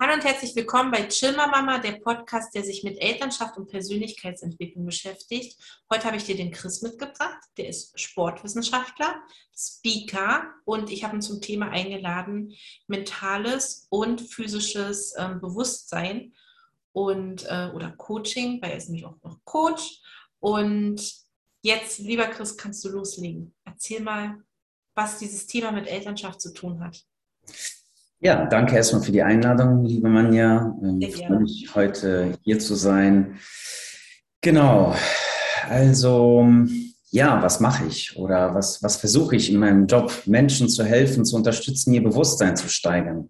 Hallo und herzlich willkommen bei Chilma Mama, der Podcast, der sich mit Elternschaft und Persönlichkeitsentwicklung beschäftigt. Heute habe ich dir den Chris mitgebracht. Der ist Sportwissenschaftler, Speaker und ich habe ihn zum Thema eingeladen, mentales und physisches ähm, Bewusstsein und äh, oder Coaching, weil er ist nämlich auch noch Coach. Und jetzt, lieber Chris, kannst du loslegen. Erzähl mal, was dieses Thema mit Elternschaft zu tun hat. Ja, danke erstmal für die Einladung, liebe Manja. Ich freue mich, heute hier zu sein. Genau. Also, ja, was mache ich oder was, was versuche ich in meinem Job, Menschen zu helfen, zu unterstützen, ihr Bewusstsein zu steigern,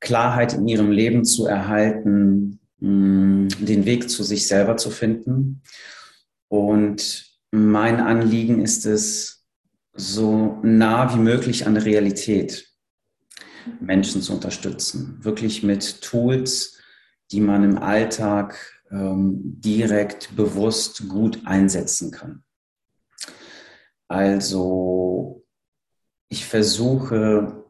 Klarheit in ihrem Leben zu erhalten, mm, den Weg zu sich selber zu finden. Und mein Anliegen ist es, so nah wie möglich an der Realität Menschen zu unterstützen. Wirklich mit Tools, die man im Alltag ähm, direkt, bewusst gut einsetzen kann. Also ich versuche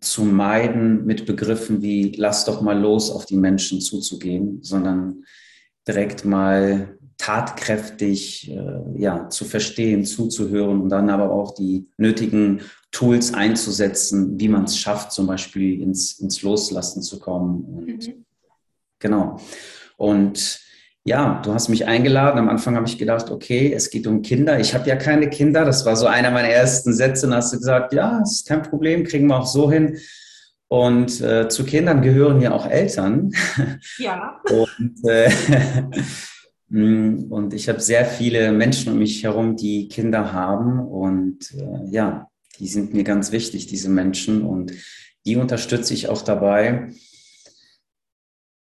zu meiden, mit Begriffen wie lass doch mal los auf die Menschen zuzugehen, sondern direkt mal tatkräftig äh, ja, zu verstehen, zuzuhören und dann aber auch die nötigen Tools einzusetzen, wie man es schafft, zum Beispiel ins, ins Loslassen zu kommen. Und, mhm. Genau. Und ja, du hast mich eingeladen. Am Anfang habe ich gedacht, okay, es geht um Kinder. Ich habe ja keine Kinder. Das war so einer meiner ersten Sätze. Und hast du gesagt, ja, ist kein Problem, kriegen wir auch so hin. Und äh, zu Kindern gehören ja auch Eltern. Ja. Und äh, und ich habe sehr viele Menschen um mich herum, die Kinder haben. Und äh, ja, die sind mir ganz wichtig, diese Menschen. Und die unterstütze ich auch dabei,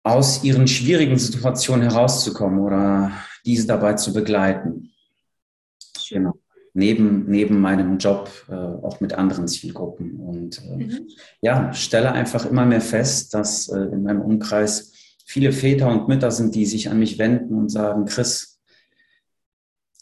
aus ihren schwierigen Situationen herauszukommen oder diese dabei zu begleiten. Genau. Neben, neben meinem Job äh, auch mit anderen Zielgruppen. Und äh, mhm. ja, stelle einfach immer mehr fest, dass äh, in meinem Umkreis viele Väter und Mütter sind, die sich an mich wenden und sagen, Chris,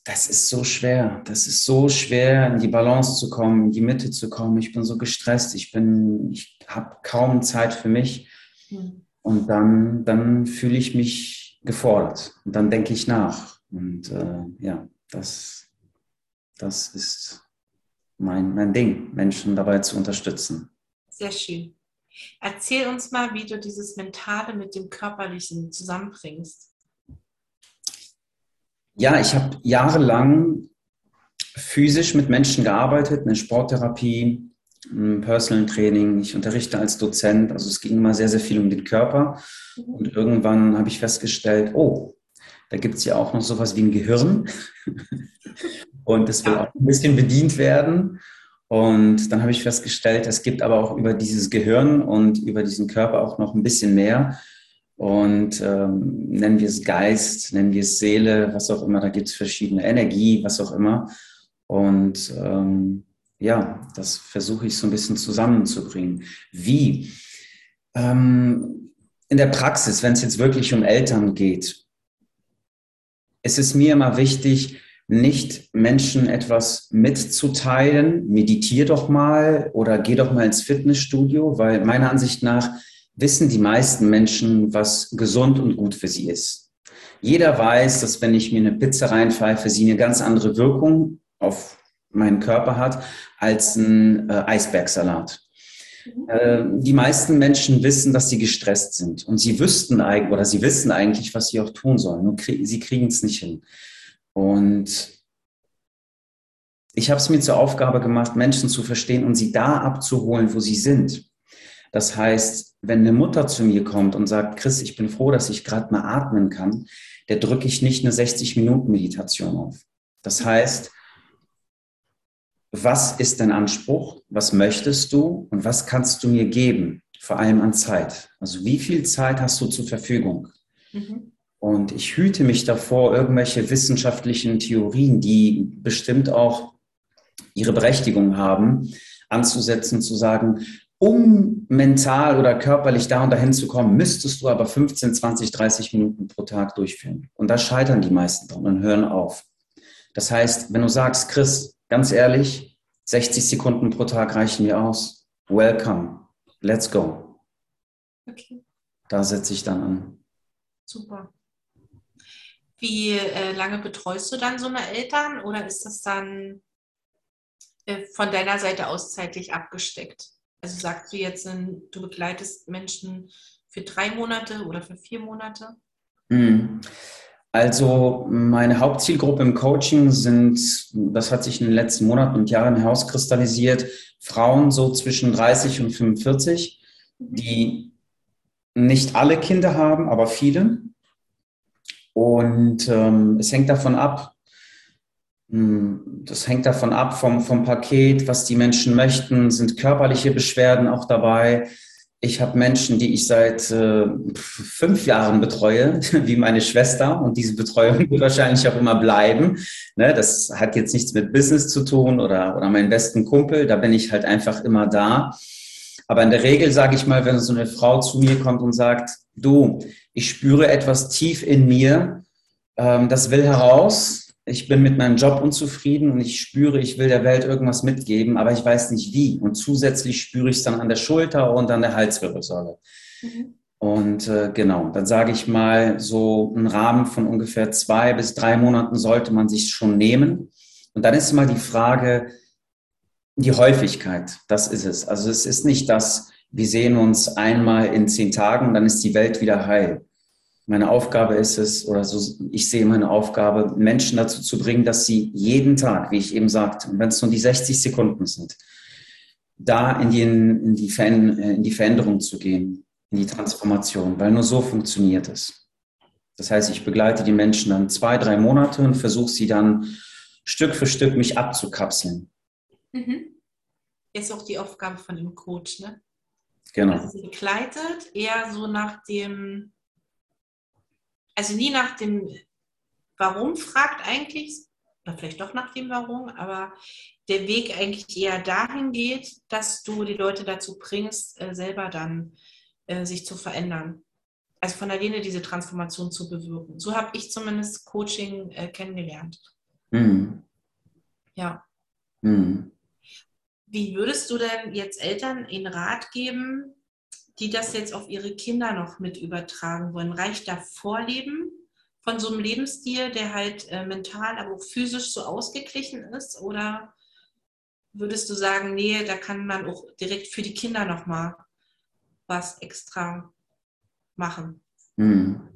das ist so schwer, das ist so schwer, in die Balance zu kommen, in die Mitte zu kommen. Ich bin so gestresst, ich bin, ich habe kaum Zeit für mich. Mhm. Und dann, dann fühle ich mich gefordert und dann denke ich nach. Und äh, ja, das, das ist mein, mein Ding, Menschen dabei zu unterstützen. Sehr schön. Erzähl uns mal, wie du dieses Mentale mit dem Körperlichen zusammenbringst. Ja, ich habe jahrelang physisch mit Menschen gearbeitet, eine Sporttherapie, Personal Training. Ich unterrichte als Dozent, also es ging immer sehr, sehr viel um den Körper. Mhm. Und irgendwann habe ich festgestellt, oh, da gibt es ja auch noch sowas wie ein Gehirn. Und es will auch ein bisschen bedient werden. Und dann habe ich festgestellt, es gibt aber auch über dieses Gehirn und über diesen Körper auch noch ein bisschen mehr. Und ähm, nennen wir es Geist, nennen wir es Seele, was auch immer, da gibt es verschiedene Energie, was auch immer. Und ähm, ja, das versuche ich so ein bisschen zusammenzubringen. Wie? Ähm, in der Praxis, wenn es jetzt wirklich um Eltern geht, es ist mir immer wichtig, nicht Menschen etwas mitzuteilen, meditier doch mal oder geh doch mal ins Fitnessstudio, weil meiner Ansicht nach wissen die meisten Menschen, was gesund und gut für sie ist. Jeder weiß, dass wenn ich mir eine Pizza reinpfeife, sie eine ganz andere Wirkung auf meinen Körper hat als ein äh, Eisbergsalat. Äh, die meisten Menschen wissen, dass sie gestresst sind und sie wüssten eigentlich oder sie wissen eigentlich, was sie auch tun sollen. Nur krie sie kriegen es nicht hin. Und ich habe es mir zur Aufgabe gemacht, Menschen zu verstehen und sie da abzuholen, wo sie sind. Das heißt, wenn eine Mutter zu mir kommt und sagt, Chris, ich bin froh, dass ich gerade mal atmen kann, der drücke ich nicht eine 60-Minuten-Meditation auf. Das heißt, was ist dein Anspruch? Was möchtest du? Und was kannst du mir geben? Vor allem an Zeit. Also wie viel Zeit hast du zur Verfügung? Mhm. Und ich hüte mich davor, irgendwelche wissenschaftlichen Theorien, die bestimmt auch ihre Berechtigung haben, anzusetzen, zu sagen, um mental oder körperlich da und dahin zu kommen, müsstest du aber 15, 20, 30 Minuten pro Tag durchführen. Und da scheitern die meisten dran und hören auf. Das heißt, wenn du sagst, Chris, ganz ehrlich, 60 Sekunden pro Tag reichen mir aus. Welcome. Let's go. Okay. Da setze ich dann an. Super. Wie äh, lange betreust du dann so eine Eltern oder ist das dann äh, von deiner Seite aus zeitlich abgesteckt? Also sagst du jetzt, du begleitest Menschen für drei Monate oder für vier Monate? Hm. Also meine Hauptzielgruppe im Coaching sind, das hat sich in den letzten Monaten und Jahren herauskristallisiert, Frauen so zwischen 30 und 45, die nicht alle Kinder haben, aber viele. Und ähm, es hängt davon ab, hm, das hängt davon ab vom, vom Paket, was die Menschen möchten, sind körperliche Beschwerden auch dabei. Ich habe Menschen, die ich seit äh, fünf Jahren betreue, wie meine Schwester, und diese Betreuung wird wahrscheinlich auch immer bleiben. Ne, das hat jetzt nichts mit Business zu tun oder, oder meinen besten Kumpel, da bin ich halt einfach immer da. Aber in der Regel sage ich mal, wenn so eine Frau zu mir kommt und sagt, du, ich spüre etwas tief in mir, ähm, das will heraus, ich bin mit meinem Job unzufrieden und ich spüre, ich will der Welt irgendwas mitgeben, aber ich weiß nicht wie. Und zusätzlich spüre ich es dann an der Schulter und an der Halswirbelsäule. Mhm. Und äh, genau, dann sage ich mal, so einen Rahmen von ungefähr zwei bis drei Monaten sollte man sich schon nehmen. Und dann ist mal die Frage, die Häufigkeit, das ist es. Also es ist nicht das, wir sehen uns einmal in zehn Tagen, dann ist die Welt wieder heil. Meine Aufgabe ist es, oder so, ich sehe meine Aufgabe, Menschen dazu zu bringen, dass sie jeden Tag, wie ich eben sagte, wenn es nur die 60 Sekunden sind, da in die, in, die in die Veränderung zu gehen, in die Transformation, weil nur so funktioniert es. Das heißt, ich begleite die Menschen dann zwei, drei Monate und versuche sie dann Stück für Stück mich abzukapseln. Mhm. Ist auch die Aufgabe von dem Coach, ne? Genau. Also sie begleitet eher so nach dem also nie nach dem Warum fragt eigentlich, oder vielleicht doch nach dem Warum, aber der Weg eigentlich eher dahin geht, dass du die Leute dazu bringst, äh, selber dann äh, sich zu verändern. Also von alleine diese Transformation zu bewirken. So habe ich zumindest Coaching äh, kennengelernt. Mhm. Ja. Mhm. Wie würdest du denn jetzt Eltern in Rat geben, die das jetzt auf ihre Kinder noch mit übertragen wollen? Reicht da Vorleben von so einem Lebensstil, der halt äh, mental, aber auch physisch so ausgeglichen ist? Oder würdest du sagen, nee, da kann man auch direkt für die Kinder nochmal was extra machen? Hm.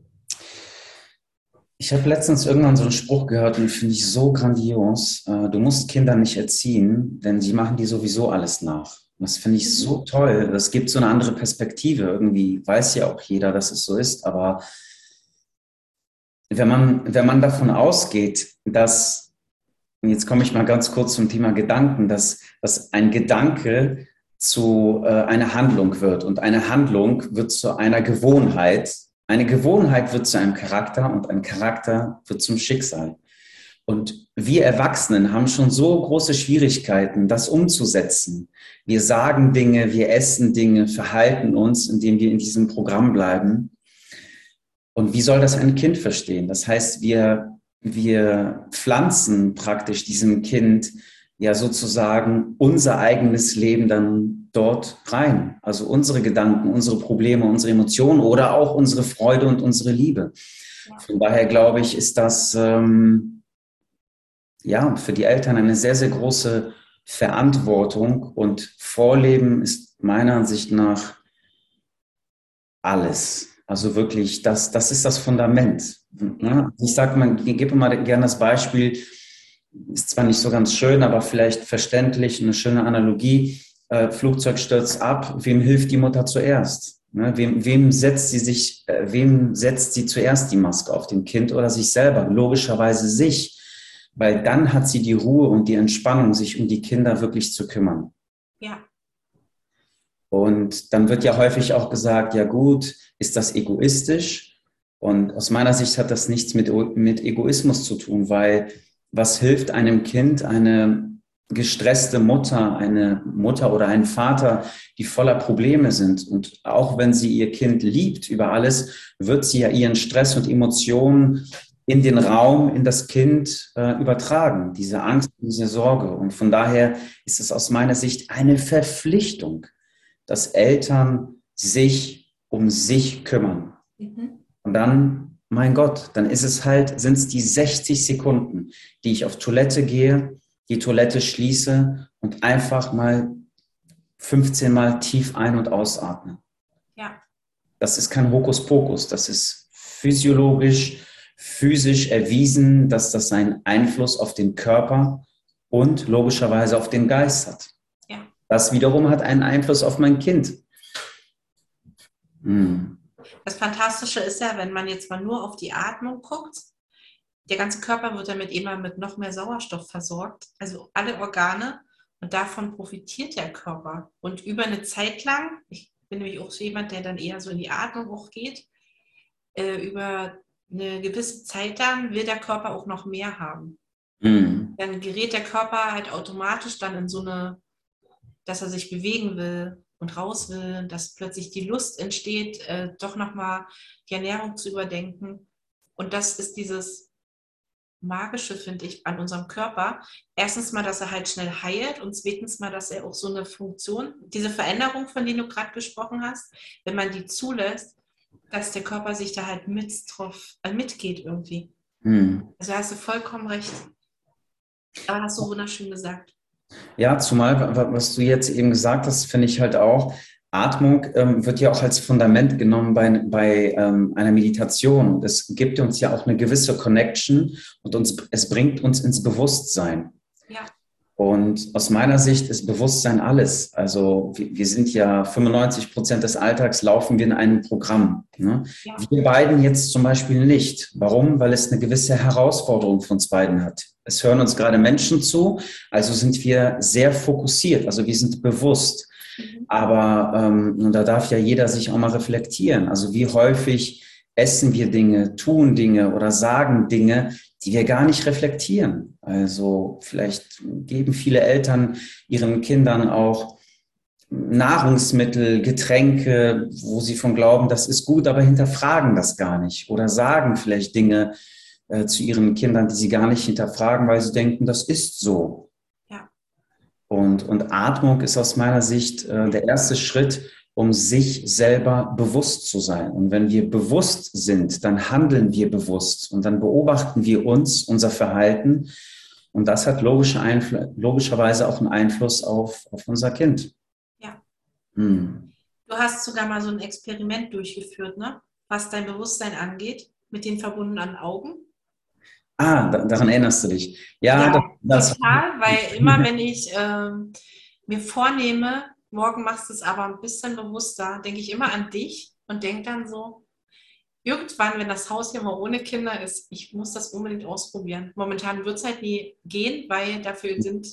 Ich habe letztens irgendwann so einen Spruch gehört und finde ich so grandios. Äh, du musst Kinder nicht erziehen, denn sie machen dir sowieso alles nach. Das finde ich so toll. Das gibt so eine andere Perspektive. Irgendwie weiß ja auch jeder, dass es so ist. Aber wenn man, wenn man davon ausgeht, dass, jetzt komme ich mal ganz kurz zum Thema Gedanken, dass, dass ein Gedanke zu äh, einer Handlung wird und eine Handlung wird zu einer Gewohnheit. Eine Gewohnheit wird zu einem Charakter und ein Charakter wird zum Schicksal. Und wir Erwachsenen haben schon so große Schwierigkeiten, das umzusetzen. Wir sagen Dinge, wir essen Dinge, verhalten uns, indem wir in diesem Programm bleiben. Und wie soll das ein Kind verstehen? Das heißt, wir, wir pflanzen praktisch diesem Kind ja sozusagen unser eigenes Leben dann dort rein. Also unsere Gedanken, unsere Probleme, unsere Emotionen oder auch unsere Freude und unsere Liebe. Von daher glaube ich, ist das... Ähm, ja, für die Eltern eine sehr, sehr große Verantwortung und Vorleben ist meiner Ansicht nach alles. Also wirklich, das, das ist das Fundament. Ne? Ich sage mal, ich gebe mal gerne das Beispiel, ist zwar nicht so ganz schön, aber vielleicht verständlich, eine schöne Analogie. Äh, Flugzeug stürzt ab, wem hilft die Mutter zuerst? Ne? Wem, wem, setzt sie sich, äh, wem setzt sie zuerst die Maske auf dem Kind oder sich selber? Logischerweise sich weil dann hat sie die Ruhe und die Entspannung, sich um die Kinder wirklich zu kümmern. Ja. Und dann wird ja häufig auch gesagt, ja gut, ist das egoistisch? Und aus meiner Sicht hat das nichts mit, mit Egoismus zu tun, weil was hilft einem Kind, eine gestresste Mutter, eine Mutter oder ein Vater, die voller Probleme sind. Und auch wenn sie ihr Kind liebt über alles, wird sie ja ihren Stress und Emotionen in den Raum, in das Kind äh, übertragen, diese Angst, diese Sorge. Und von daher ist es aus meiner Sicht eine Verpflichtung, dass Eltern sich um sich kümmern. Mhm. Und dann, mein Gott, dann ist es halt, sind es die 60 Sekunden, die ich auf Toilette gehe, die Toilette schließe und einfach mal 15 Mal tief ein- und ausatme. Ja. Das ist kein Hokuspokus, das ist physiologisch, physisch erwiesen, dass das einen Einfluss auf den Körper und logischerweise auf den Geist hat. Ja. Das wiederum hat einen Einfluss auf mein Kind. Hm. Das Fantastische ist ja, wenn man jetzt mal nur auf die Atmung guckt, der ganze Körper wird damit immer mit noch mehr Sauerstoff versorgt, also alle Organe und davon profitiert der Körper. Und über eine Zeit lang, ich bin nämlich auch so jemand, der dann eher so in die Atmung hochgeht, äh, über eine gewisse Zeit dann will der Körper auch noch mehr haben. Mhm. Dann gerät der Körper halt automatisch dann in so eine, dass er sich bewegen will und raus will, dass plötzlich die Lust entsteht, äh, doch nochmal die Ernährung zu überdenken. Und das ist dieses Magische, finde ich, an unserem Körper. Erstens mal, dass er halt schnell heilt und zweitens mal, dass er auch so eine Funktion, diese Veränderung, von der du gerade gesprochen hast, wenn man die zulässt, dass der Körper sich da halt mit drauf, äh, mitgeht irgendwie. Hm. Also hast du vollkommen recht. Aber hast du wunderschön gesagt. Ja, zumal, was du jetzt eben gesagt hast, finde ich halt auch, Atmung ähm, wird ja auch als Fundament genommen bei, bei ähm, einer Meditation. Das gibt uns ja auch eine gewisse Connection und uns, es bringt uns ins Bewusstsein. Ja. Und aus meiner Sicht ist Bewusstsein alles. Also wir, wir sind ja 95 Prozent des Alltags laufen wir in einem Programm. Ne? Ja. Wir beiden jetzt zum Beispiel nicht. Warum? Weil es eine gewisse Herausforderung für uns beiden hat. Es hören uns gerade Menschen zu, also sind wir sehr fokussiert, also wir sind bewusst. Mhm. Aber ähm, da darf ja jeder sich auch mal reflektieren. Also wie häufig essen wir Dinge, tun Dinge oder sagen Dinge, die wir gar nicht reflektieren. Also vielleicht geben viele Eltern ihren Kindern auch Nahrungsmittel, Getränke, wo sie von glauben, das ist gut, aber hinterfragen das gar nicht oder sagen vielleicht Dinge, äh, zu ihren Kindern, die sie gar nicht hinterfragen, weil sie denken, das ist so. Und, und Atmung ist aus meiner Sicht äh, der erste Schritt, um sich selber bewusst zu sein. Und wenn wir bewusst sind, dann handeln wir bewusst und dann beobachten wir uns, unser Verhalten. Und das hat logische logischerweise auch einen Einfluss auf, auf unser Kind. Ja. Hm. Du hast sogar mal so ein Experiment durchgeführt, ne? was dein Bewusstsein angeht, mit den verbundenen Augen. Ah, daran erinnerst du dich. Ja, ja das, total, weil immer wenn ich ähm, mir vornehme, morgen machst du es aber ein bisschen bewusster, denke ich immer an dich und denke dann so, irgendwann, wenn das Haus hier mal ohne Kinder ist, ich muss das unbedingt ausprobieren. Momentan wird es halt nie gehen, weil dafür sind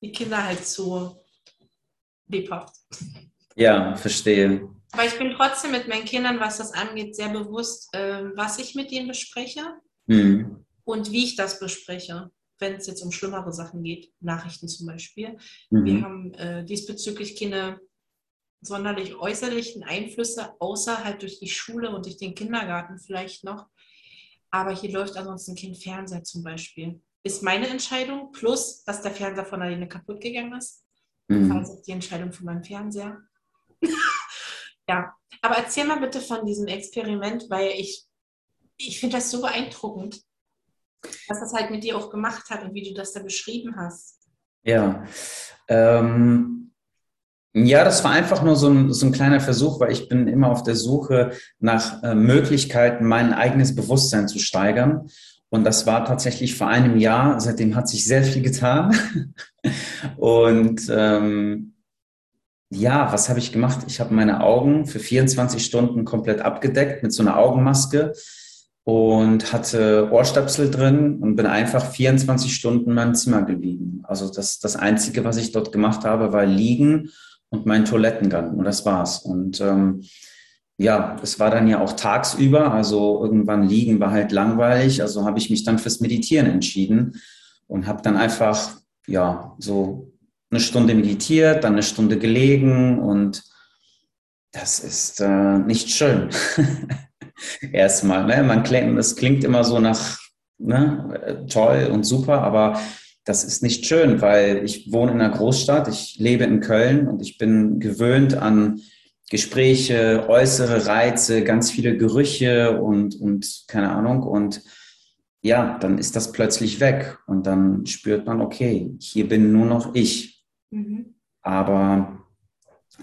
die Kinder halt zu lebhaft. Ja, verstehe. Aber ich bin trotzdem mit meinen Kindern, was das angeht, sehr bewusst, äh, was ich mit ihnen bespreche. Mhm und wie ich das bespreche, wenn es jetzt um schlimmere Sachen geht, Nachrichten zum Beispiel. Mhm. Wir haben äh, diesbezüglich keine sonderlich äußerlichen Einflüsse, außer halt durch die Schule und durch den Kindergarten vielleicht noch. Aber hier läuft ansonsten kein Fernseher zum Beispiel. Ist meine Entscheidung, plus, dass der Fernseher von alleine kaputt gegangen ist. Mhm. Also die Entscheidung von meinem Fernseher. ja, aber erzähl mal bitte von diesem Experiment, weil ich, ich finde das so beeindruckend was das halt mit dir auch gemacht hat und wie du das da beschrieben hast. Ja, ähm, ja, das war einfach nur so ein, so ein kleiner Versuch, weil ich bin immer auf der Suche nach äh, Möglichkeiten, mein eigenes Bewusstsein zu steigern. Und das war tatsächlich vor einem Jahr. Seitdem hat sich sehr viel getan. Und ähm, ja, was habe ich gemacht? Ich habe meine Augen für 24 Stunden komplett abgedeckt mit so einer Augenmaske und hatte Ohrstöpsel drin und bin einfach 24 Stunden in meinem Zimmer gelegen. Also das, das Einzige, was ich dort gemacht habe, war liegen und mein Toilettengang und das war's. Und ähm, ja, es war dann ja auch tagsüber, also irgendwann liegen war halt langweilig, also habe ich mich dann fürs Meditieren entschieden und habe dann einfach, ja, so eine Stunde meditiert, dann eine Stunde gelegen und das ist äh, nicht schön. erstmal. Ne? Man klingt, das klingt immer so nach ne, toll und super, aber das ist nicht schön, weil ich wohne in einer Großstadt, ich lebe in Köln und ich bin gewöhnt an Gespräche, äußere Reize, ganz viele Gerüche und, und keine Ahnung. Und ja, dann ist das plötzlich weg und dann spürt man, okay, hier bin nur noch ich. Mhm. Aber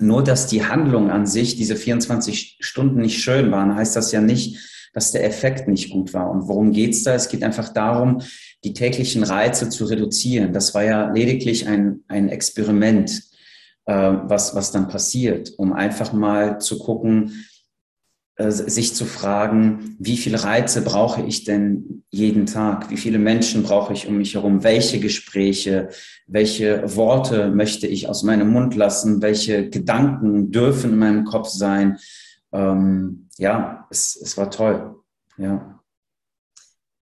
nur, dass die Handlung an sich, diese 24 Stunden nicht schön waren, heißt das ja nicht, dass der Effekt nicht gut war. Und worum geht's da? Es geht einfach darum, die täglichen Reize zu reduzieren. Das war ja lediglich ein, ein Experiment, äh, was, was dann passiert, um einfach mal zu gucken, sich zu fragen, wie viele Reize brauche ich denn jeden Tag? Wie viele Menschen brauche ich um mich herum? Welche Gespräche, welche Worte möchte ich aus meinem Mund lassen? Welche Gedanken dürfen in meinem Kopf sein? Ähm, ja, es, es war toll. Ja.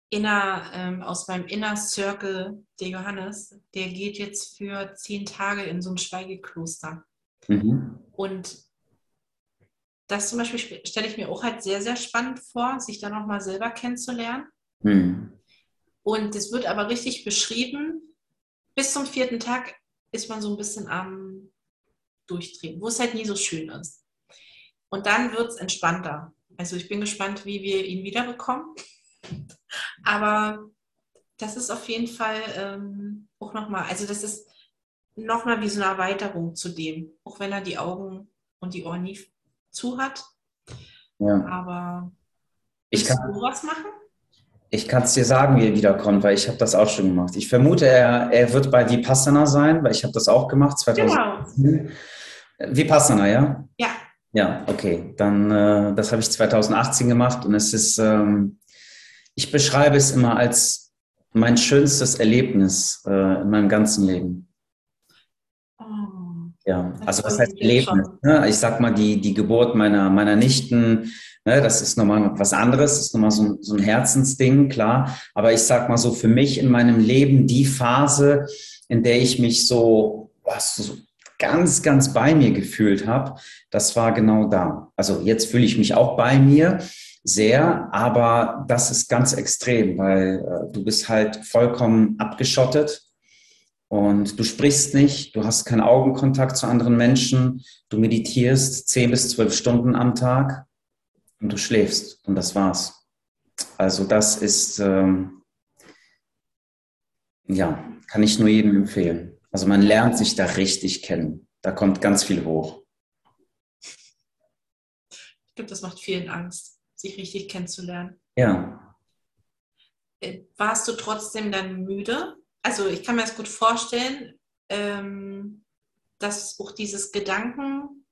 Inner, ähm, aus meinem Inner Circle, der Johannes, der geht jetzt für zehn Tage in so ein Schweigekloster. Mhm. Und das zum Beispiel stelle ich mir auch halt sehr, sehr spannend vor, sich da nochmal selber kennenzulernen. Mhm. Und es wird aber richtig beschrieben, bis zum vierten Tag ist man so ein bisschen am Durchdrehen, wo es halt nie so schön ist. Und dann wird es entspannter. Also ich bin gespannt, wie wir ihn wiederbekommen. Aber das ist auf jeden Fall ähm, auch nochmal, also das ist nochmal wie so eine Erweiterung zu dem, auch wenn er die Augen und die Ohren nie zu hat. Ja. Aber ich kann, du was machen? Ich kann es dir sagen, wie er wiederkommt, weil ich habe das auch schon gemacht. Ich vermute, er, er wird bei Vipassana sein, weil ich habe das auch gemacht 2010. Genau. Vipassana, ja? Ja. Ja, okay. Dann, äh, das habe ich 2018 gemacht und es ist, ähm, ich beschreibe es immer als mein schönstes Erlebnis äh, in meinem ganzen Leben. Ja, also was heißt Erlebnis? Ne? Ich sag mal, die, die Geburt meiner, meiner Nichten, ne, das ist nochmal was anderes, das ist nochmal so, so ein Herzensding, klar. Aber ich sag mal so, für mich in meinem Leben die Phase, in der ich mich so, was, so ganz, ganz bei mir gefühlt habe, das war genau da. Also jetzt fühle ich mich auch bei mir sehr, aber das ist ganz extrem, weil äh, du bist halt vollkommen abgeschottet und du sprichst nicht, du hast keinen Augenkontakt zu anderen Menschen, du meditierst zehn bis zwölf Stunden am Tag und du schläfst und das war's. Also das ist, ähm, ja, kann ich nur jedem empfehlen. Also man lernt sich da richtig kennen. Da kommt ganz viel hoch. Ich glaube, das macht vielen Angst, sich richtig kennenzulernen. Ja. Äh, warst du trotzdem dann müde? Also ich kann mir das gut vorstellen, ähm, dass auch dieses Gedanken,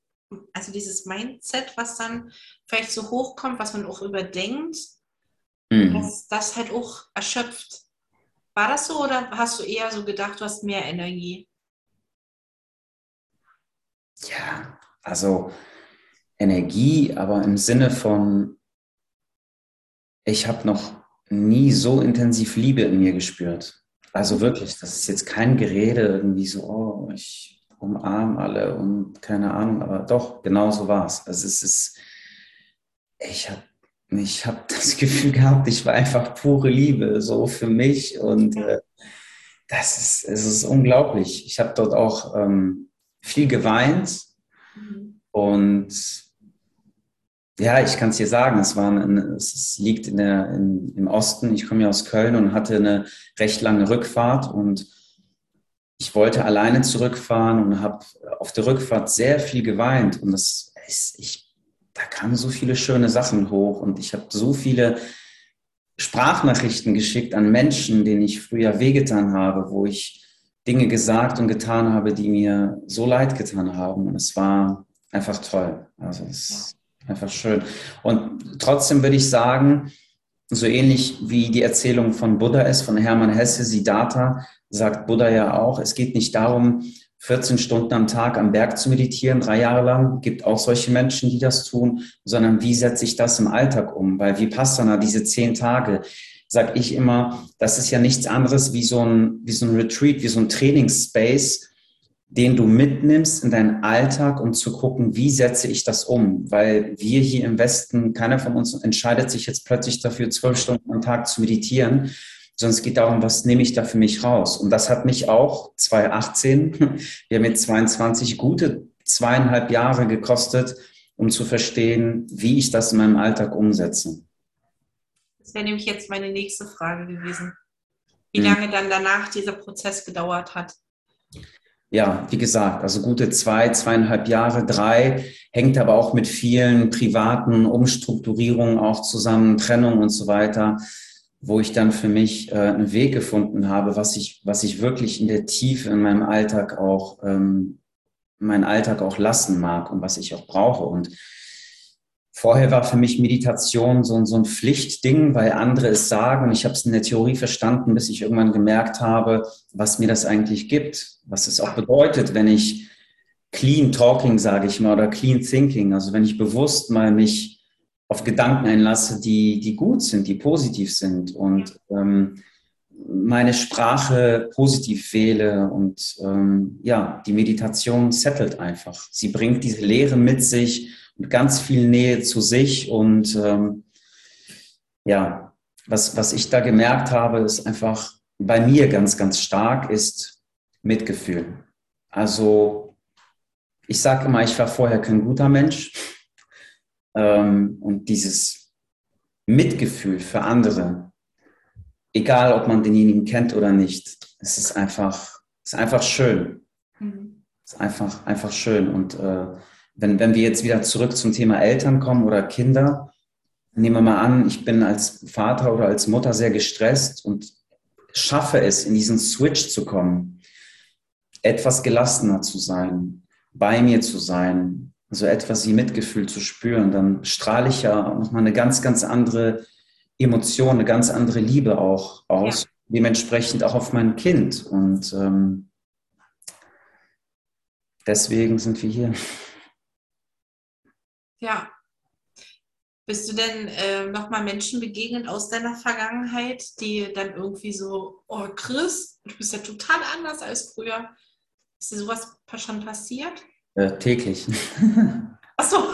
also dieses Mindset, was dann vielleicht so hochkommt, was man auch überdenkt, mhm. dass das halt auch erschöpft. War das so oder hast du eher so gedacht, du hast mehr Energie? Ja, also Energie, aber im Sinne von, ich habe noch nie so intensiv Liebe in mir gespürt. Also wirklich, das ist jetzt kein Gerede irgendwie so, oh, ich umarme alle und keine Ahnung, aber doch, genau so war es. Also es ist, ich habe ich hab das Gefühl gehabt, ich war einfach pure Liebe, so für mich und äh, das ist, es ist unglaublich. Ich habe dort auch ähm, viel geweint mhm. und ja, ich kann es dir sagen, es, war ein, es liegt in der, in, im Osten. Ich komme ja aus Köln und hatte eine recht lange Rückfahrt und ich wollte alleine zurückfahren und habe auf der Rückfahrt sehr viel geweint und das ist, ich, da kamen so viele schöne Sachen hoch und ich habe so viele Sprachnachrichten geschickt an Menschen, denen ich früher wehgetan habe, wo ich Dinge gesagt und getan habe, die mir so leid getan haben und es war einfach toll. Also es, Einfach schön. Und trotzdem würde ich sagen, so ähnlich wie die Erzählung von Buddha ist, von Hermann Hesse, Siddhartha, sagt Buddha ja auch, es geht nicht darum, 14 Stunden am Tag am Berg zu meditieren, drei Jahre lang, gibt auch solche Menschen, die das tun, sondern wie setze ich das im Alltag um? Weil Vipassana, diese zehn Tage, sag ich immer, das ist ja nichts anderes wie so ein, wie so ein Retreat, wie so ein Trainingsspace, den du mitnimmst in deinen Alltag, um zu gucken, wie setze ich das um? Weil wir hier im Westen, keiner von uns entscheidet sich jetzt plötzlich dafür, zwölf Stunden am Tag zu meditieren, sondern es geht darum, was nehme ich da für mich raus? Und das hat mich auch 2018, wir haben mit 22 gute zweieinhalb Jahre gekostet, um zu verstehen, wie ich das in meinem Alltag umsetze. Das wäre nämlich jetzt meine nächste Frage gewesen. Wie hm. lange dann danach dieser Prozess gedauert hat? Ja, wie gesagt, also gute zwei, zweieinhalb Jahre, drei, hängt aber auch mit vielen privaten Umstrukturierungen auch zusammen, Trennung und so weiter, wo ich dann für mich äh, einen Weg gefunden habe, was ich, was ich wirklich in der Tiefe in meinem Alltag auch, ähm, meinen Alltag auch lassen mag und was ich auch brauche. Und Vorher war für mich Meditation so, so ein Pflichtding, weil andere es sagen. Und ich habe es in der Theorie verstanden, bis ich irgendwann gemerkt habe, was mir das eigentlich gibt. Was es auch bedeutet, wenn ich Clean Talking, sage ich mal, oder Clean Thinking. Also wenn ich bewusst mal mich auf Gedanken einlasse, die, die gut sind, die positiv sind und ähm, meine Sprache positiv wähle und ähm, ja, die Meditation settelt einfach. Sie bringt diese Lehre mit sich mit ganz viel Nähe zu sich. Und ähm, ja, was, was ich da gemerkt habe, ist einfach bei mir ganz, ganz stark, ist Mitgefühl. Also ich sage immer, ich war vorher kein guter Mensch. Ähm, und dieses Mitgefühl für andere, egal ob man denjenigen kennt oder nicht, es ist einfach, es ist einfach schön. Mhm. Es ist einfach, einfach schön. Und äh, wenn, wenn wir jetzt wieder zurück zum Thema Eltern kommen oder Kinder, nehmen wir mal an, ich bin als Vater oder als Mutter sehr gestresst und schaffe es, in diesen Switch zu kommen, etwas gelassener zu sein, bei mir zu sein, also etwas wie Mitgefühl zu spüren, dann strahle ich ja nochmal eine ganz, ganz andere Emotion, eine ganz andere Liebe auch aus, ja. dementsprechend auch auf mein Kind. Und ähm, deswegen sind wir hier. Ja. Bist du denn äh, nochmal Menschen begegnet aus deiner Vergangenheit, die dann irgendwie so, oh Chris, du bist ja total anders als früher. Ist dir sowas schon passiert? Äh, täglich. Achso.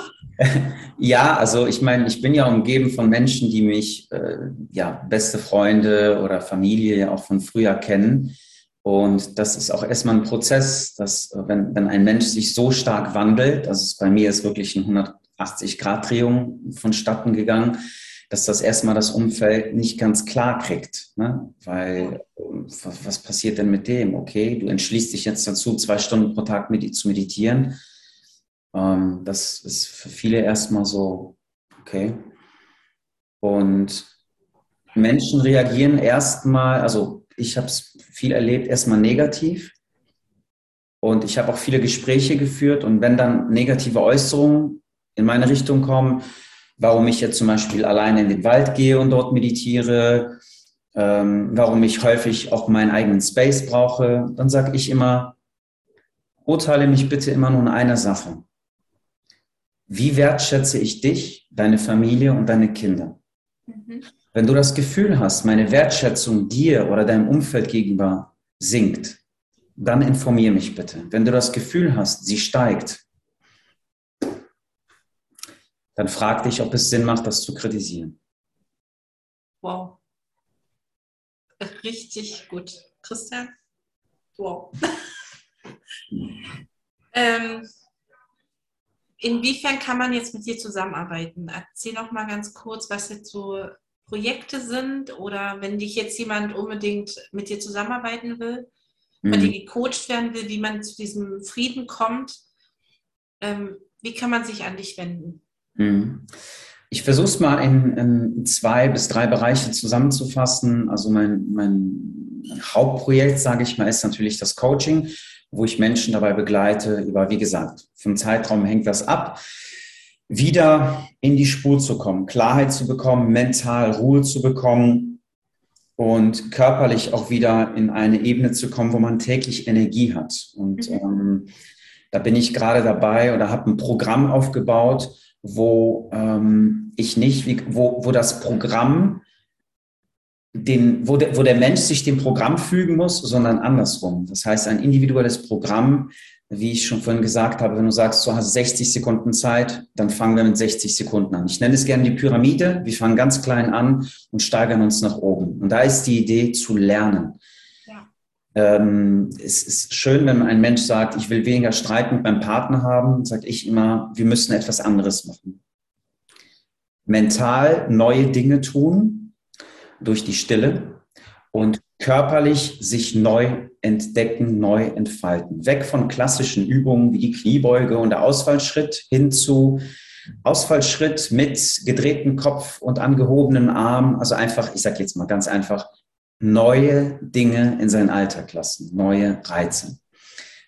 Ja, also ich meine, ich bin ja umgeben von Menschen, die mich, äh, ja, beste Freunde oder Familie ja auch von früher kennen. Und das ist auch erstmal ein Prozess, dass wenn, wenn ein Mensch sich so stark wandelt, also bei mir ist wirklich ein 100 80-Grad-Drehung vonstatten gegangen, dass das erstmal das Umfeld nicht ganz klar kriegt. Ne? Weil was, was, passiert denn mit dem? Okay, du entschließt dich jetzt dazu, zwei Stunden pro Tag med zu meditieren. Ähm, das ist für viele erstmal so, okay. Und Menschen reagieren erstmal, also ich habe es viel erlebt, erstmal negativ. Und ich habe auch viele Gespräche geführt. Und wenn dann negative Äußerungen in meine Richtung kommen, warum ich jetzt zum Beispiel alleine in den Wald gehe und dort meditiere, ähm, warum ich häufig auch meinen eigenen Space brauche, dann sage ich immer, urteile mich bitte immer nur in einer Sache. Wie wertschätze ich dich, deine Familie und deine Kinder? Mhm. Wenn du das Gefühl hast, meine Wertschätzung dir oder deinem Umfeld gegenüber sinkt, dann informiere mich bitte. Wenn du das Gefühl hast, sie steigt, dann frag dich, ob es Sinn macht, das zu kritisieren. Wow. Richtig gut. Christian? Wow. ähm, inwiefern kann man jetzt mit dir zusammenarbeiten? Erzähl noch mal ganz kurz, was jetzt so Projekte sind oder wenn dich jetzt jemand unbedingt mit dir zusammenarbeiten will, mhm. bei dir gecoacht werden will, wie man zu diesem Frieden kommt. Ähm, wie kann man sich an dich wenden? Mhm. Ich versuche es mal in, in, zwei bis drei Bereiche zusammenzufassen. Also mein, mein Hauptprojekt, sage ich mal, ist natürlich das Coaching, wo ich Menschen dabei begleite, über, wie gesagt, vom Zeitraum hängt das ab, wieder in die Spur zu kommen, Klarheit zu bekommen, mental Ruhe zu bekommen und körperlich auch wieder in eine Ebene zu kommen, wo man täglich Energie hat. Und mhm. ähm, da bin ich gerade dabei oder habe ein Programm aufgebaut, wo ähm, ich nicht, wie, wo, wo das Programm, den, wo, der, wo der Mensch sich dem Programm fügen muss, sondern andersrum. Das heißt, ein individuelles Programm, wie ich schon vorhin gesagt habe, wenn du sagst, du hast 60 Sekunden Zeit, dann fangen wir mit 60 Sekunden an. Ich nenne es gerne die Pyramide. Wir fangen ganz klein an und steigern uns nach oben. Und da ist die Idee zu lernen. Ähm, es ist schön, wenn ein Mensch sagt, ich will weniger Streit mit meinem Partner haben, sage ich immer, wir müssen etwas anderes machen. Mental neue Dinge tun durch die Stille und körperlich sich neu entdecken, neu entfalten. Weg von klassischen Übungen wie die Kniebeuge und der Ausfallschritt hin zu Ausfallschritt mit gedrehtem Kopf und angehobenen Arm. Also einfach, ich sage jetzt mal ganz einfach, neue Dinge in seinen Alltag lassen, neue Reize.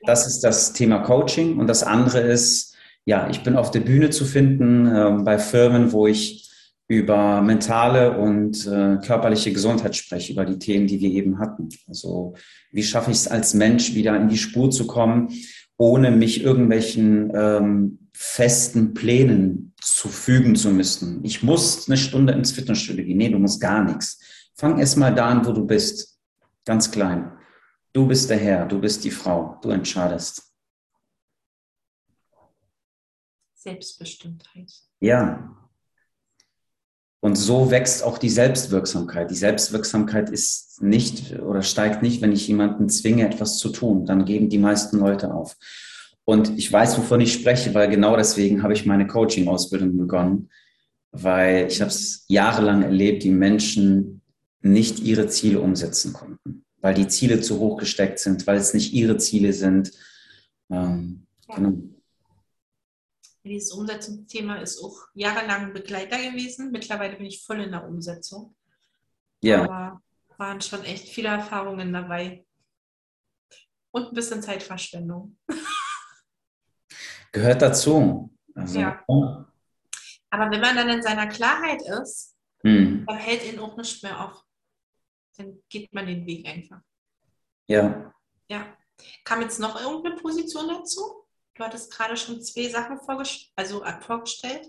Das ist das Thema Coaching. Und das andere ist, ja, ich bin auf der Bühne zu finden äh, bei Firmen, wo ich über mentale und äh, körperliche Gesundheit spreche, über die Themen, die wir eben hatten. Also wie schaffe ich es als Mensch wieder in die Spur zu kommen, ohne mich irgendwelchen ähm, festen Plänen zu fügen zu müssen. Ich muss eine Stunde ins Fitnessstudio gehen. Nee, du musst gar nichts. Fang erst mal da an, wo du bist. Ganz klein. Du bist der Herr, du bist die Frau, du entscheidest. Selbstbestimmtheit. Ja. Und so wächst auch die Selbstwirksamkeit. Die Selbstwirksamkeit ist nicht oder steigt nicht, wenn ich jemanden zwinge, etwas zu tun. Dann geben die meisten Leute auf. Und ich weiß, wovon ich spreche, weil genau deswegen habe ich meine Coaching-Ausbildung begonnen, weil ich habe es jahrelang erlebt, die Menschen nicht ihre Ziele umsetzen konnten, weil die Ziele zu hoch gesteckt sind, weil es nicht ihre Ziele sind. Ähm, ja. genau. Dieses Umsetzungsthema ist auch jahrelang Begleiter gewesen. Mittlerweile bin ich voll in der Umsetzung. Ja. Aber waren schon echt viele Erfahrungen dabei. Und ein bisschen Zeitverschwendung. Gehört dazu. Also, ja. Aber wenn man dann in seiner Klarheit ist, hm. dann hält ihn auch nicht mehr auf. Dann geht man den Weg einfach. Ja. Ja. Kam jetzt noch irgendeine Position dazu? Du hattest gerade schon zwei Sachen also äh, vorgestellt.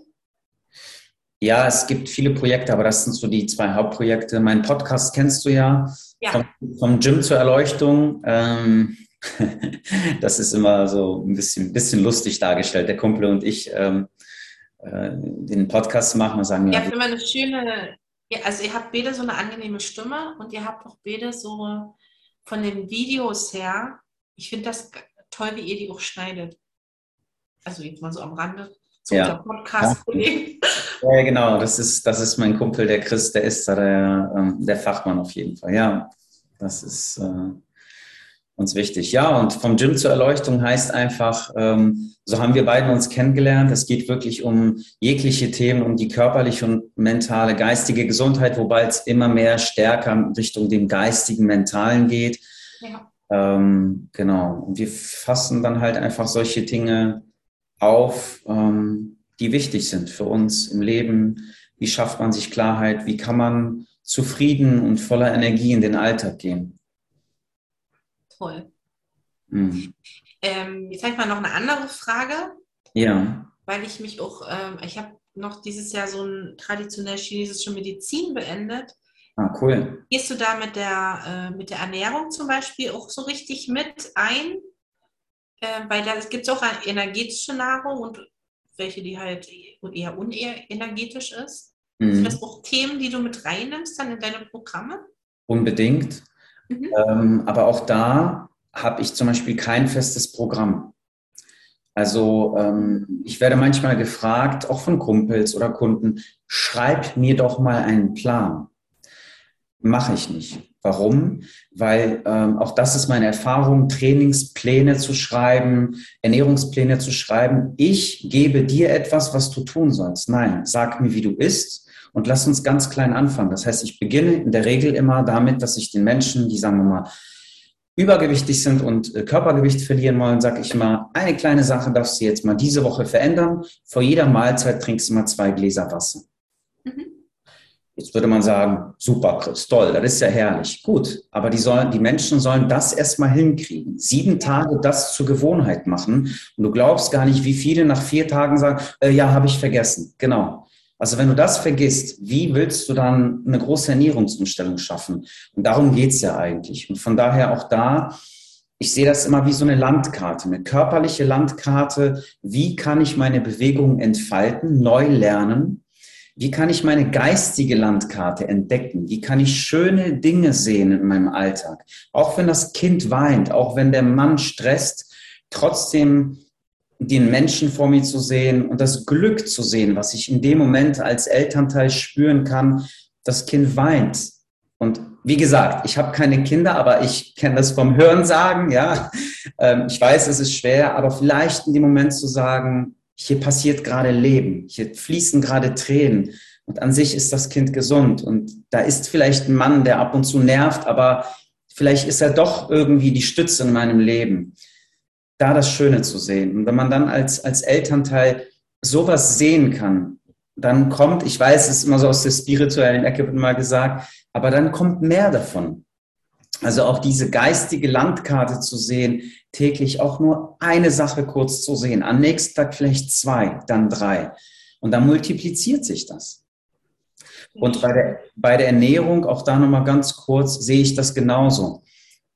Ja, es gibt viele Projekte, aber das sind so die zwei Hauptprojekte. Mein Podcast kennst du ja, ja. Vom, vom Gym zur Erleuchtung. Ähm, das ist immer so ein bisschen, bisschen lustig dargestellt. Der Kumpel und ich ähm, äh, den Podcast machen und sagen, ja. Habt immer eine schöne, also ihr habt beide so eine angenehme Stimme und ihr habt auch beide so von den Videos her, ich finde das toll, wie ihr die auch schneidet. Also jetzt mal so am Rande zu ja. Podcast-Kollegen. Ja, genau, das ist, das ist mein Kumpel, der Chris, der ist da der, ähm, der Fachmann auf jeden Fall. Ja, das ist äh, uns wichtig. Ja, und vom Gym zur Erleuchtung heißt einfach, ähm, so haben wir beiden uns kennengelernt. Es geht wirklich um jegliche Themen, um die körperliche und mentale, geistige Gesundheit, wobei es immer mehr stärker Richtung dem geistigen, mentalen geht. Ja. Ähm, genau. Und wir fassen dann halt einfach solche Dinge auf, ähm, die wichtig sind für uns im Leben. Wie schafft man sich Klarheit? Wie kann man zufrieden und voller Energie in den Alltag gehen? Toll. Mhm. Ähm, jetzt habe ich mal noch eine andere Frage. Ja. Weil ich mich auch, ähm, ich habe noch dieses Jahr so ein traditionell chinesische Medizin beendet. Ah, cool. Gehst du da mit der, äh, mit der Ernährung zum Beispiel auch so richtig mit ein? Äh, weil da gibt es auch eine energetische Nahrung und welche, die halt eher unenergetisch ist. Mhm. Sind das auch Themen, die du mit reinnimmst dann in deine Programme? Unbedingt. Mhm. Ähm, aber auch da habe ich zum Beispiel kein festes Programm. Also ähm, ich werde manchmal gefragt, auch von Kumpels oder Kunden, schreib mir doch mal einen Plan. Mache ich nicht. Warum? Weil ähm, auch das ist meine Erfahrung, Trainingspläne zu schreiben, Ernährungspläne zu schreiben. Ich gebe dir etwas, was du tun sollst. Nein, sag mir, wie du isst und lass uns ganz klein anfangen. Das heißt, ich beginne in der Regel immer damit, dass ich den Menschen, die sagen wir mal, übergewichtig sind und äh, Körpergewicht verlieren wollen, sage ich immer, eine kleine Sache darfst du jetzt mal diese Woche verändern. Vor jeder Mahlzeit trinkst du mal zwei Gläser Wasser. Mhm. Jetzt würde man sagen, super, Chris, toll, das ist ja herrlich. Gut, aber die, sollen, die Menschen sollen das erstmal hinkriegen. Sieben Tage das zur Gewohnheit machen. Und du glaubst gar nicht, wie viele nach vier Tagen sagen, äh, ja, habe ich vergessen. Genau. Also wenn du das vergisst, wie willst du dann eine große Ernährungsumstellung schaffen? Und darum geht's ja eigentlich. Und von daher auch da, ich sehe das immer wie so eine Landkarte, eine körperliche Landkarte. Wie kann ich meine Bewegung entfalten, neu lernen? Wie kann ich meine geistige Landkarte entdecken? Wie kann ich schöne Dinge sehen in meinem Alltag? Auch wenn das Kind weint, auch wenn der Mann stresst, trotzdem den Menschen vor mir zu sehen und das Glück zu sehen, was ich in dem Moment als Elternteil spüren kann, das Kind weint. Und wie gesagt, ich habe keine Kinder, aber ich kenne das vom Hörensagen, ja. Ähm, ich weiß, es ist schwer, aber vielleicht in dem Moment zu sagen, hier passiert gerade Leben, hier fließen gerade Tränen und an sich ist das Kind gesund und da ist vielleicht ein Mann, der ab und zu nervt, aber vielleicht ist er doch irgendwie die Stütze in meinem Leben da das Schöne zu sehen. Und wenn man dann als, als Elternteil sowas sehen kann, dann kommt, ich weiß, es ist immer so aus der spirituellen Ecke mal gesagt, aber dann kommt mehr davon. Also auch diese geistige Landkarte zu sehen, täglich auch nur eine Sache kurz zu sehen, am nächsten Tag vielleicht zwei, dann drei. Und dann multipliziert sich das. Und bei der, bei der Ernährung, auch da nochmal ganz kurz, sehe ich das genauso.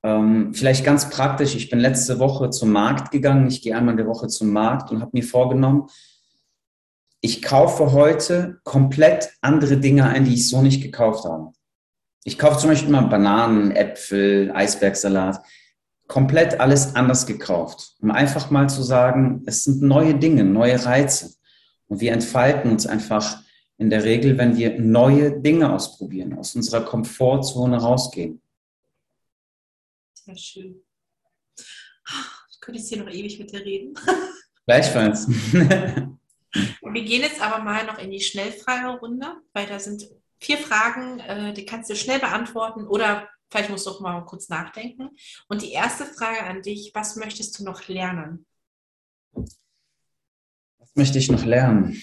Ähm, vielleicht ganz praktisch, ich bin letzte Woche zum Markt gegangen. Ich gehe einmal in der Woche zum Markt und habe mir vorgenommen, ich kaufe heute komplett andere Dinge ein, die ich so nicht gekauft habe. Ich kaufe zum Beispiel immer Bananen, Äpfel, Eisbergsalat. Komplett alles anders gekauft, um einfach mal zu sagen, es sind neue Dinge, neue Reize. Und wir entfalten uns einfach in der Regel, wenn wir neue Dinge ausprobieren, aus unserer Komfortzone rausgehen. Sehr schön. Ich könnte jetzt hier noch ewig mit dir reden. Gleichfalls. Wir gehen jetzt aber mal noch in die Schnellfragerunde, weil da sind vier Fragen, äh, die kannst du schnell beantworten oder vielleicht musst du auch mal kurz nachdenken. Und die erste Frage an dich, was möchtest du noch lernen? Was möchte ich noch lernen?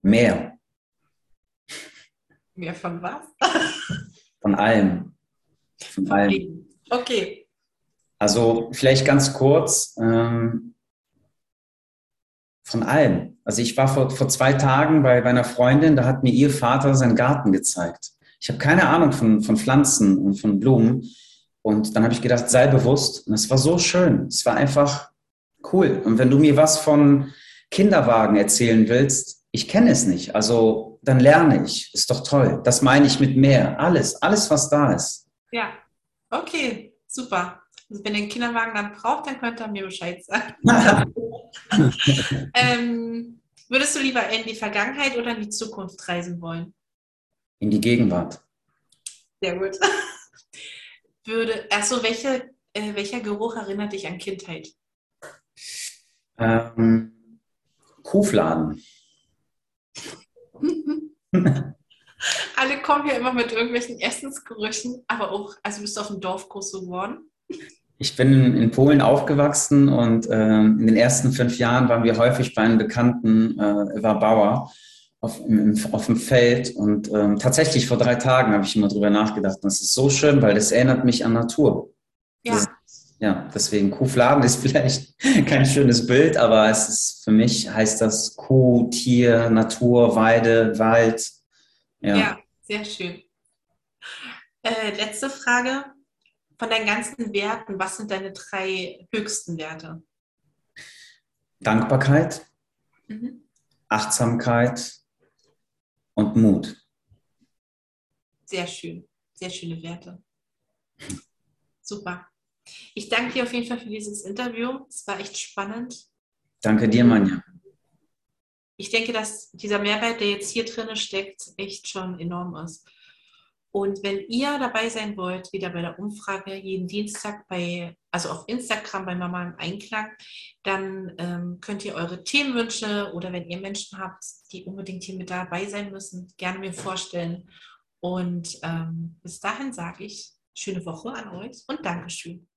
Mehr. Mehr von was? Von allem. Von allem. Okay. Also vielleicht ganz kurz, ähm, von allem. Also ich war vor, vor zwei Tagen bei, bei einer Freundin, da hat mir ihr Vater seinen Garten gezeigt. Ich habe keine Ahnung von, von Pflanzen und von Blumen. Und dann habe ich gedacht, sei bewusst. Und es war so schön. Es war einfach cool. Und wenn du mir was von Kinderwagen erzählen willst, ich kenne es nicht. Also dann lerne ich. Ist doch toll. Das meine ich mit mehr. Alles, alles, was da ist. Ja, okay, super. Also wenn ihr einen Kinderwagen dann braucht, dann könnt ihr mir Bescheid sagen. ähm, würdest du lieber in die Vergangenheit oder in die Zukunft reisen wollen? In die Gegenwart. Sehr gut. Würde, achso, welche, äh, welcher Geruch erinnert dich an Kindheit? Ähm, Kuhfladen. Alle kommen hier immer mit irgendwelchen Essensgerüchen, aber auch, also bist du auf dem Dorf groß geworden? Ich bin in Polen aufgewachsen und äh, in den ersten fünf Jahren waren wir häufig bei einem Bekannten, äh, war Bauer, auf, im, auf dem Feld. Und ähm, tatsächlich vor drei Tagen habe ich immer drüber nachgedacht. Und das ist so schön, weil das erinnert mich an Natur. Ja. Das, ja, deswegen Kuhfladen ist vielleicht kein schönes Bild, aber es ist für mich heißt das Kuh, Tier, Natur, Weide, Wald. Ja, ja sehr schön. Äh, letzte Frage. Von deinen ganzen Werten, was sind deine drei höchsten Werte? Dankbarkeit, mhm. Achtsamkeit und Mut. Sehr schön. Sehr schöne Werte. Super. Ich danke dir auf jeden Fall für dieses Interview. Es war echt spannend. Danke dir, Manja ich denke, dass dieser Mehrwert, der jetzt hier drin steckt, echt schon enorm ist. Und wenn ihr dabei sein wollt, wieder bei der Umfrage jeden Dienstag bei, also auf Instagram bei Mama im Einklang, dann ähm, könnt ihr eure Themenwünsche oder wenn ihr Menschen habt, die unbedingt hier mit dabei sein müssen, gerne mir vorstellen. Und ähm, bis dahin sage ich schöne Woche an euch und Dankeschön.